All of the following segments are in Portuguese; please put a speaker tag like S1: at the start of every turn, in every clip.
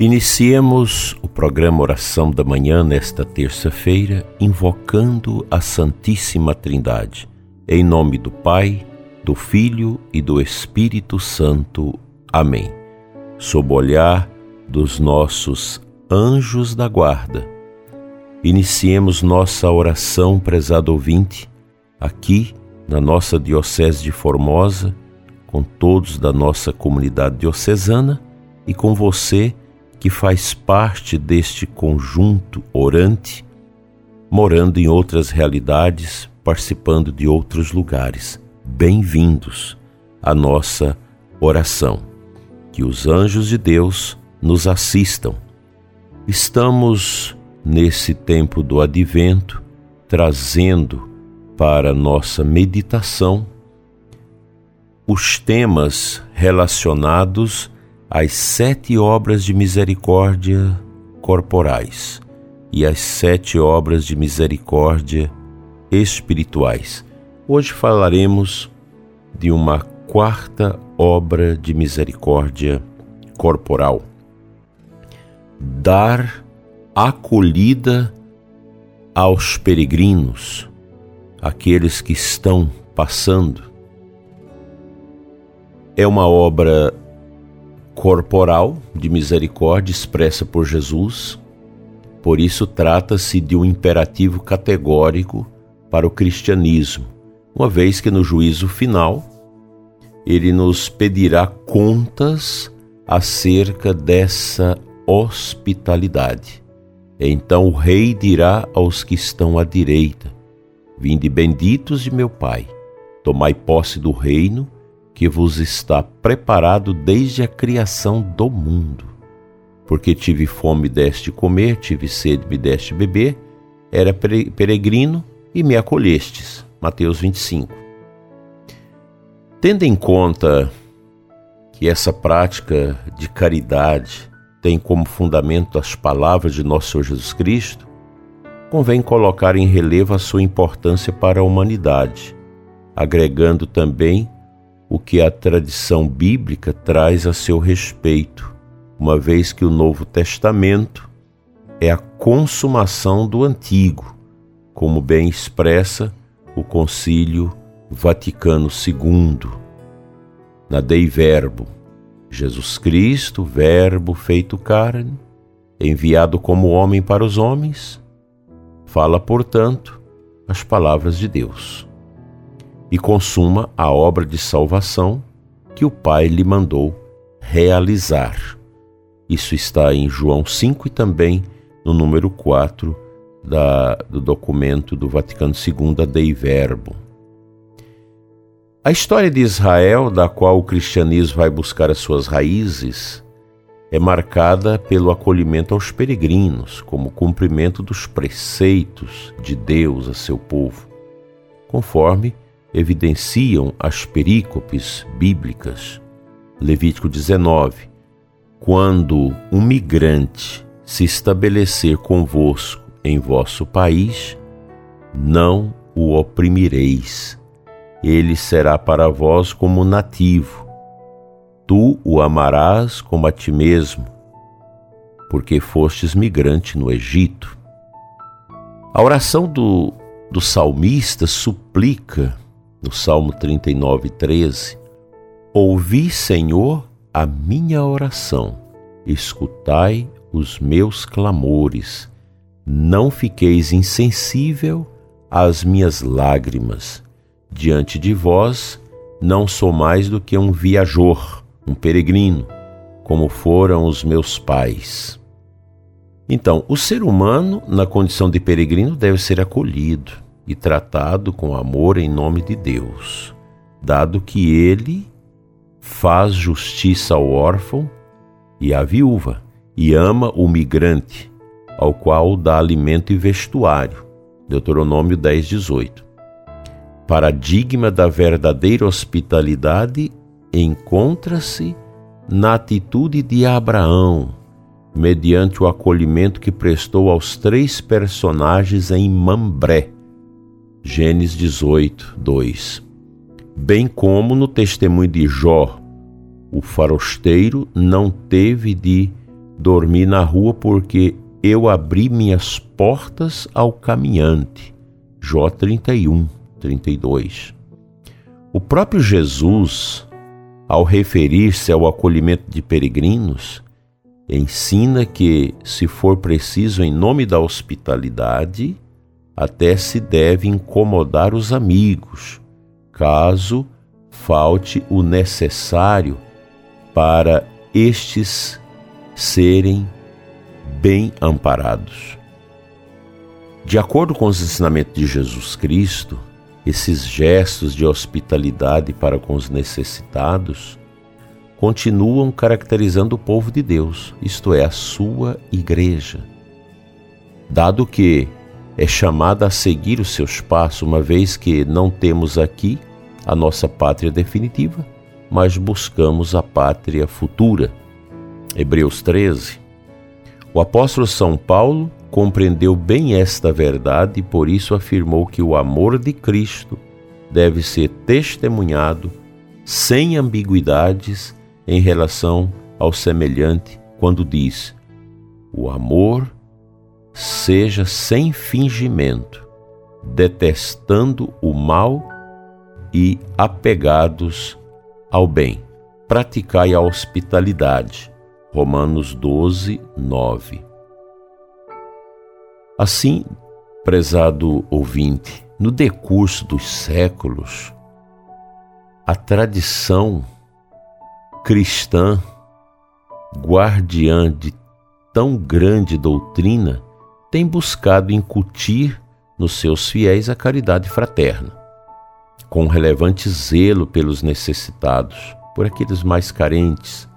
S1: Iniciemos o programa Oração da Manhã nesta terça-feira, invocando a Santíssima Trindade. Em nome do Pai, do Filho e do Espírito Santo. Amém. Sob o olhar dos nossos anjos da guarda, iniciemos nossa oração, prezado ouvinte, aqui na nossa Diocese de Formosa, com todos da nossa comunidade diocesana e com você que faz parte deste conjunto orante, morando em outras realidades, participando de outros lugares. Bem-vindos à nossa oração. Que os anjos de Deus nos assistam. Estamos nesse tempo do advento trazendo para nossa meditação os temas relacionados as sete obras de misericórdia corporais e as sete obras de misericórdia espirituais. Hoje falaremos de uma quarta obra de misericórdia corporal. Dar acolhida aos peregrinos, aqueles que estão passando. É uma obra corporal de misericórdia expressa por Jesus, por isso trata-se de um imperativo categórico para o cristianismo, uma vez que no juízo final ele nos pedirá contas acerca dessa hospitalidade. Então o rei dirá aos que estão à direita: Vinde benditos de meu Pai, tomai posse do reino que vos está preparado desde a criação do mundo. Porque tive fome, deste comer, tive sede, me deste beber, era peregrino e me acolhestes. Mateus 25. Tendo em conta que essa prática de caridade tem como fundamento as palavras de nosso Senhor Jesus Cristo, convém colocar em relevo a sua importância para a humanidade, agregando também o que a tradição bíblica traz a seu respeito, uma vez que o Novo Testamento é a consumação do Antigo, como bem expressa o Concílio Vaticano II. Na Dei Verbo, Jesus Cristo, Verbo feito carne, enviado como homem para os homens, fala, portanto, as palavras de Deus e consuma a obra de salvação que o Pai lhe mandou realizar. Isso está em João 5 e também no número 4 da, do documento do Vaticano II, Dei Verbo. A história de Israel, da qual o cristianismo vai buscar as suas raízes, é marcada pelo acolhimento aos peregrinos, como cumprimento dos preceitos de Deus a seu povo, conforme evidenciam as perícopes bíblicas. Levítico 19: Quando um migrante se estabelecer convosco em vosso país, não o oprimireis. Ele será para vós como nativo. Tu o amarás como a ti mesmo, porque fostes migrante no Egito. A oração do, do salmista suplica no Salmo 39, 13: Ouvi, Senhor, a minha oração, escutai os meus clamores, não fiqueis insensível às minhas lágrimas. Diante de vós não sou mais do que um viajor, um peregrino, como foram os meus pais. Então, o ser humano, na condição de peregrino, deve ser acolhido e tratado com amor em nome de Deus, dado que ele faz justiça ao órfão e à viúva, e ama o migrante, ao qual dá alimento e vestuário. Deuteronômio 10, 18. Paradigma da verdadeira hospitalidade encontra-se na atitude de Abraão, mediante o acolhimento que prestou aos três personagens em Mambré, Gênesis 18, 2. Bem como no testemunho de Jó, o farosteiro não teve de Dormi na rua porque eu abri minhas portas ao caminhante. Jó 31, 32. O próprio Jesus, ao referir-se ao acolhimento de peregrinos, ensina que, se for preciso, em nome da hospitalidade, até se deve incomodar os amigos, caso falte o necessário para estes serem bem amparados. De acordo com os ensinamentos de Jesus Cristo, esses gestos de hospitalidade para com os necessitados continuam caracterizando o povo de Deus, isto é, a sua igreja. Dado que é chamada a seguir os seus passos, uma vez que não temos aqui a nossa pátria definitiva, mas buscamos a pátria futura. Hebreus 13. O apóstolo São Paulo compreendeu bem esta verdade e por isso afirmou que o amor de Cristo deve ser testemunhado sem ambiguidades em relação ao semelhante quando diz: O amor seja sem fingimento, detestando o mal e apegados ao bem. Praticai a hospitalidade. Romanos 12, 9. Assim, prezado ouvinte, no decurso dos séculos, a tradição cristã, guardiã de tão grande doutrina, tem buscado incutir nos seus fiéis a caridade fraterna, com relevante zelo pelos necessitados, por aqueles mais carentes,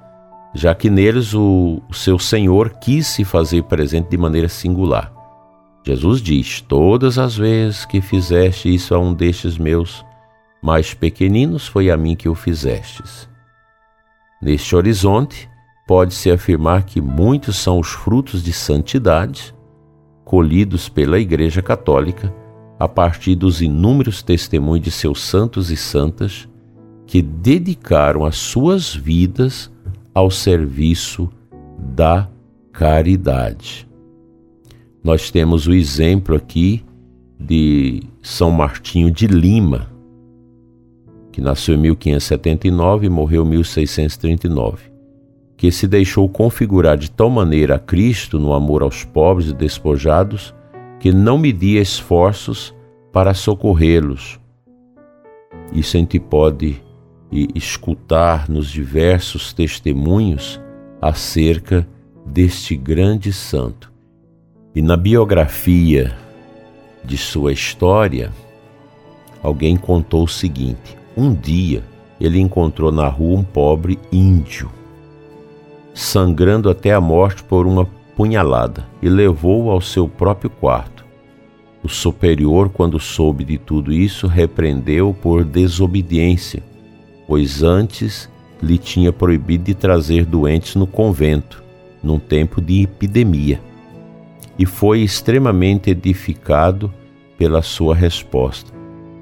S1: já que neles o, o seu Senhor quis se fazer presente de maneira singular. Jesus diz: Todas as vezes que fizeste isso a um destes meus mais pequeninos, foi a mim que o fizestes. Neste horizonte, pode-se afirmar que muitos são os frutos de santidade colhidos pela Igreja Católica a partir dos inúmeros testemunhos de seus santos e santas que dedicaram as suas vidas ao serviço da caridade. Nós temos o exemplo aqui de São Martinho de Lima, que nasceu em 1579 e morreu em 1639 que se deixou configurar de tal maneira a Cristo no amor aos pobres e despojados, que não media esforços para socorrê-los. Isso a gente pode escutar nos diversos testemunhos acerca deste grande santo. E na biografia de sua história, alguém contou o seguinte: um dia ele encontrou na rua um pobre índio sangrando até a morte por uma punhalada, e levou-o ao seu próprio quarto. O superior, quando soube de tudo isso, repreendeu por desobediência, pois antes lhe tinha proibido de trazer doentes no convento, num tempo de epidemia. E foi extremamente edificado pela sua resposta: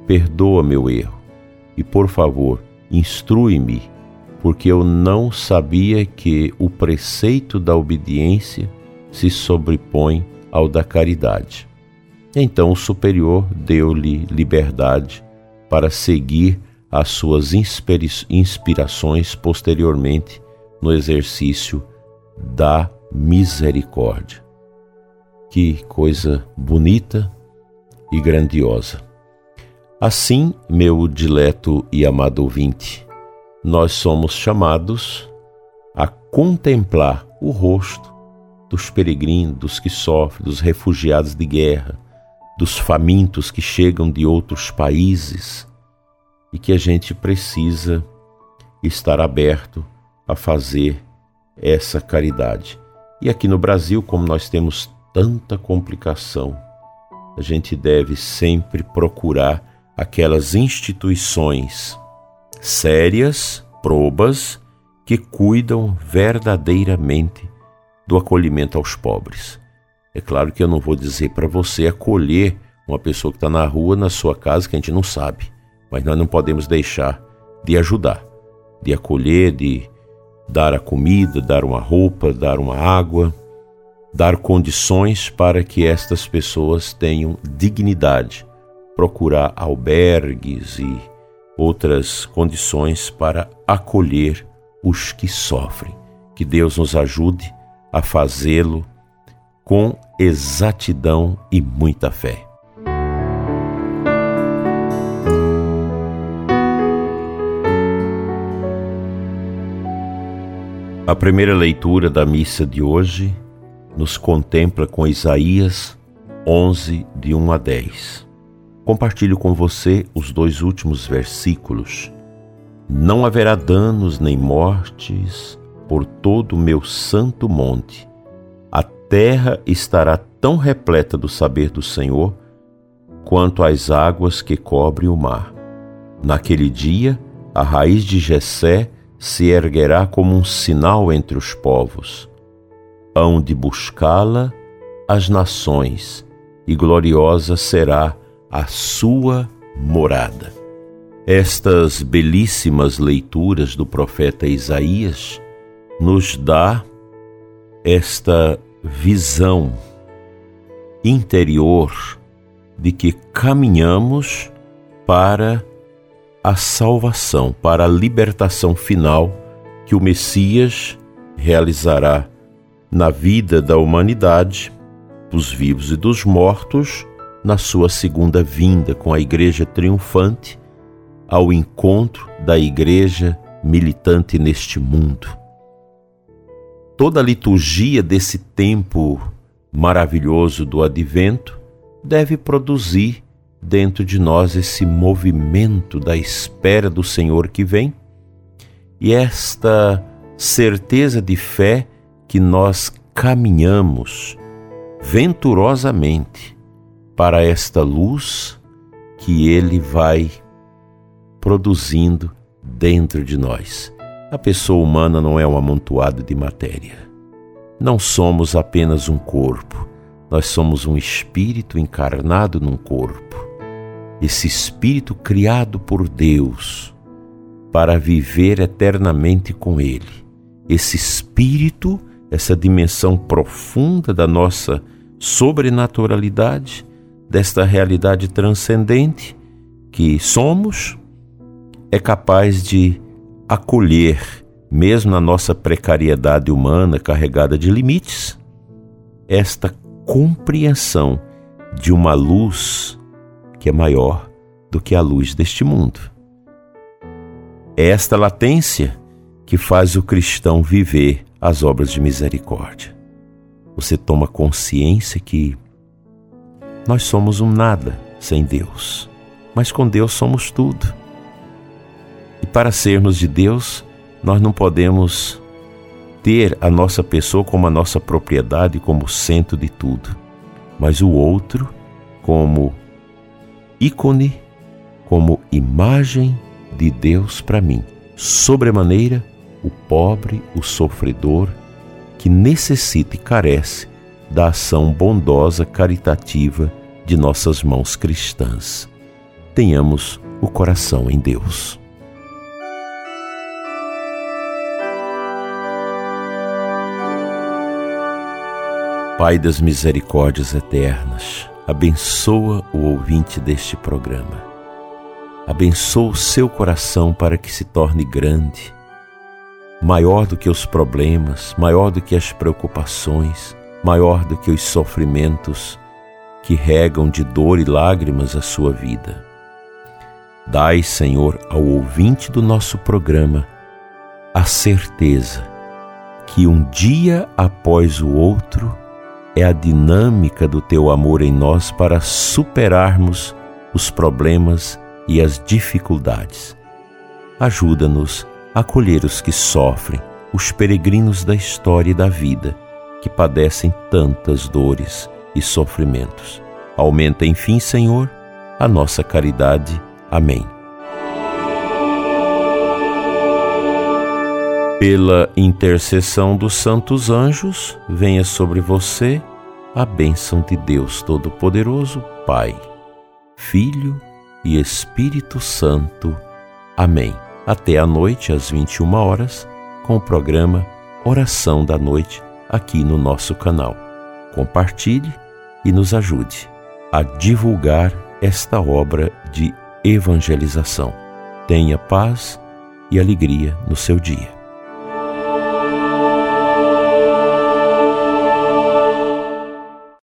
S1: Perdoa meu erro, e por favor, instrui-me porque eu não sabia que o preceito da obediência se sobrepõe ao da caridade. Então o superior deu-lhe liberdade para seguir as suas inspirações posteriormente no exercício da misericórdia. Que coisa bonita e grandiosa. Assim, meu dileto e amado ouvinte, nós somos chamados a contemplar o rosto dos peregrinos, dos que sofrem, dos refugiados de guerra, dos famintos que chegam de outros países e que a gente precisa estar aberto a fazer essa caridade. E aqui no Brasil, como nós temos tanta complicação, a gente deve sempre procurar aquelas instituições sérias, probas, que cuidam verdadeiramente do acolhimento aos pobres. É claro que eu não vou dizer para você acolher uma pessoa que está na rua, na sua casa, que a gente não sabe, mas nós não podemos deixar de ajudar, de acolher, de, dar a comida, dar uma roupa, dar uma água, dar condições para que estas pessoas tenham dignidade, procurar albergues e outras condições para acolher os que sofrem. Que Deus nos ajude a fazê-lo com exatidão e muita fé. A primeira leitura da missa de hoje nos contempla com Isaías 11, de 1 a 10. Compartilho com você os dois últimos versículos. Não haverá danos nem mortes por todo o meu santo monte. A terra estará tão repleta do saber do Senhor quanto as águas que cobrem o mar. Naquele dia, a raiz de Jessé se erguerá como um sinal entre os povos. Hão de buscá-la as nações, e gloriosa será a sua morada. Estas belíssimas leituras do profeta Isaías nos dá esta visão interior de que caminhamos para a salvação, para a libertação final que o Messias realizará na vida da humanidade, dos vivos e dos mortos, na sua segunda vinda com a Igreja triunfante ao encontro da Igreja militante neste mundo. Toda a liturgia desse tempo maravilhoso do advento deve produzir dentro de nós esse movimento da espera do Senhor que vem e esta certeza de fé que nós caminhamos venturosamente para esta luz que Ele vai produzindo dentro de nós. A pessoa humana não é um amontoado de matéria. Não somos apenas um corpo, nós somos um espírito encarnado num corpo. Esse espírito criado por Deus para viver eternamente com Ele. Esse espírito, essa dimensão profunda da nossa sobrenaturalidade, desta realidade transcendente que somos, é capaz de acolher, mesmo na nossa precariedade humana carregada de limites, esta compreensão de uma luz que é maior do que a luz deste mundo. É esta latência que faz o cristão viver as obras de misericórdia. Você toma consciência que nós somos um nada sem Deus, mas com Deus somos tudo. E para sermos de Deus, nós não podemos ter a nossa pessoa como a nossa propriedade, como centro de tudo, mas o outro como ícone, como imagem de Deus para mim. Sobremaneira, o pobre, o sofredor, que necessita e carece da ação bondosa, caritativa de nossas mãos cristãs. Tenhamos o coração em Deus. Pai das misericórdias eternas, abençoa o ouvinte deste programa. Abençoa o seu coração para que se torne grande, maior do que os problemas, maior do que as preocupações, maior do que os sofrimentos que regam de dor e lágrimas a sua vida. Dai, Senhor, ao ouvinte do nosso programa a certeza que um dia após o outro é a dinâmica do teu amor em nós para superarmos os problemas e as dificuldades. Ajuda-nos a acolher os que sofrem, os peregrinos da história e da vida, que padecem tantas dores e sofrimentos. Aumenta, enfim, Senhor, a nossa caridade. Amém. Pela intercessão dos santos anjos, venha sobre você a bênção de Deus Todo-Poderoso, Pai, Filho e Espírito Santo. Amém. Até a noite, às 21 horas com o programa Oração da Noite aqui no nosso canal. Compartilhe e nos ajude a divulgar esta obra de evangelização. Tenha paz e alegria no seu dia.